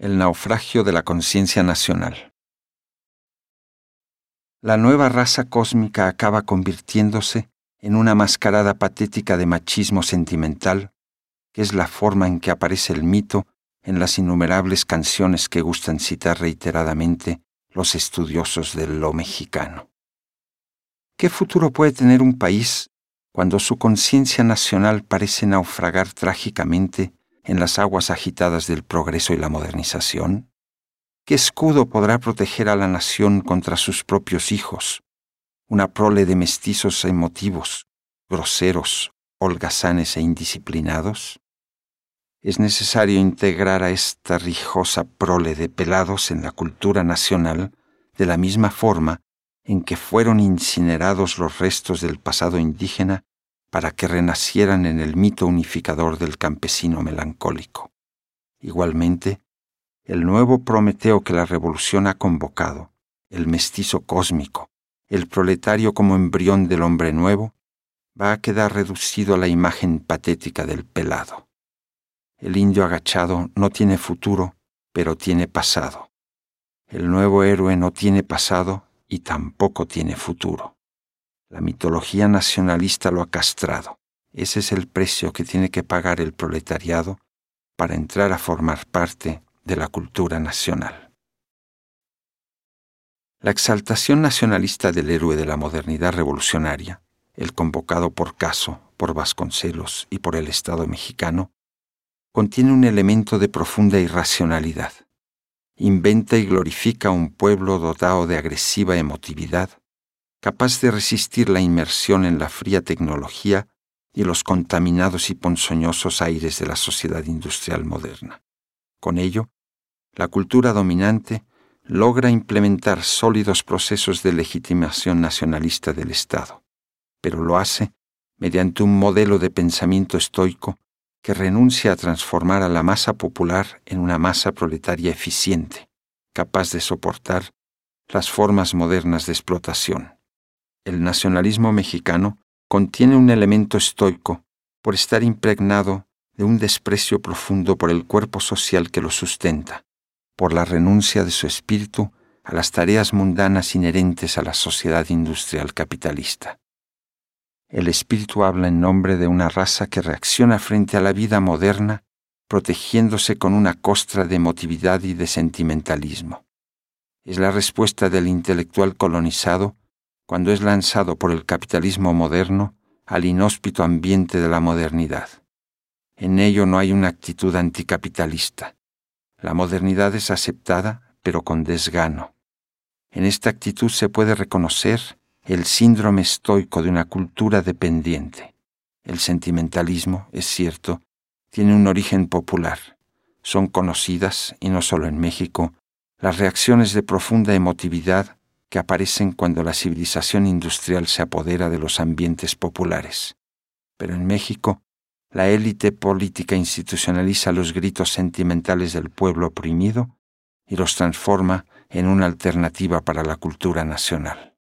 El naufragio de la conciencia nacional. La nueva raza cósmica acaba convirtiéndose en una mascarada patética de machismo sentimental, que es la forma en que aparece el mito en las innumerables canciones que gustan citar reiteradamente los estudiosos de lo mexicano. ¿Qué futuro puede tener un país cuando su conciencia nacional parece naufragar trágicamente en las aguas agitadas del progreso y la modernización? ¿Qué escudo podrá proteger a la nación contra sus propios hijos? Una prole de mestizos emotivos, groseros, holgazanes e indisciplinados? Es necesario integrar a esta rijosa prole de pelados en la cultura nacional de la misma forma en que fueron incinerados los restos del pasado indígena para que renacieran en el mito unificador del campesino melancólico. Igualmente, el nuevo Prometeo que la revolución ha convocado, el mestizo cósmico, el proletario como embrión del hombre nuevo, va a quedar reducido a la imagen patética del pelado. El indio agachado no tiene futuro, pero tiene pasado. El nuevo héroe no tiene pasado y tampoco tiene futuro. La mitología nacionalista lo ha castrado. Ese es el precio que tiene que pagar el proletariado para entrar a formar parte de la cultura nacional. La exaltación nacionalista del héroe de la modernidad revolucionaria, el convocado por Caso, por Vasconcelos y por el Estado mexicano, contiene un elemento de profunda irracionalidad. Inventa y glorifica un pueblo dotado de agresiva emotividad capaz de resistir la inmersión en la fría tecnología y los contaminados y ponzoñosos aires de la sociedad industrial moderna. Con ello, la cultura dominante logra implementar sólidos procesos de legitimación nacionalista del Estado, pero lo hace mediante un modelo de pensamiento estoico que renuncia a transformar a la masa popular en una masa proletaria eficiente, capaz de soportar las formas modernas de explotación el nacionalismo mexicano contiene un elemento estoico por estar impregnado de un desprecio profundo por el cuerpo social que lo sustenta, por la renuncia de su espíritu a las tareas mundanas inherentes a la sociedad industrial capitalista. El espíritu habla en nombre de una raza que reacciona frente a la vida moderna, protegiéndose con una costra de emotividad y de sentimentalismo. Es la respuesta del intelectual colonizado cuando es lanzado por el capitalismo moderno al inhóspito ambiente de la modernidad. En ello no hay una actitud anticapitalista. La modernidad es aceptada, pero con desgano. En esta actitud se puede reconocer el síndrome estoico de una cultura dependiente. El sentimentalismo, es cierto, tiene un origen popular. Son conocidas, y no solo en México, las reacciones de profunda emotividad que aparecen cuando la civilización industrial se apodera de los ambientes populares. Pero en México, la élite política institucionaliza los gritos sentimentales del pueblo oprimido y los transforma en una alternativa para la cultura nacional.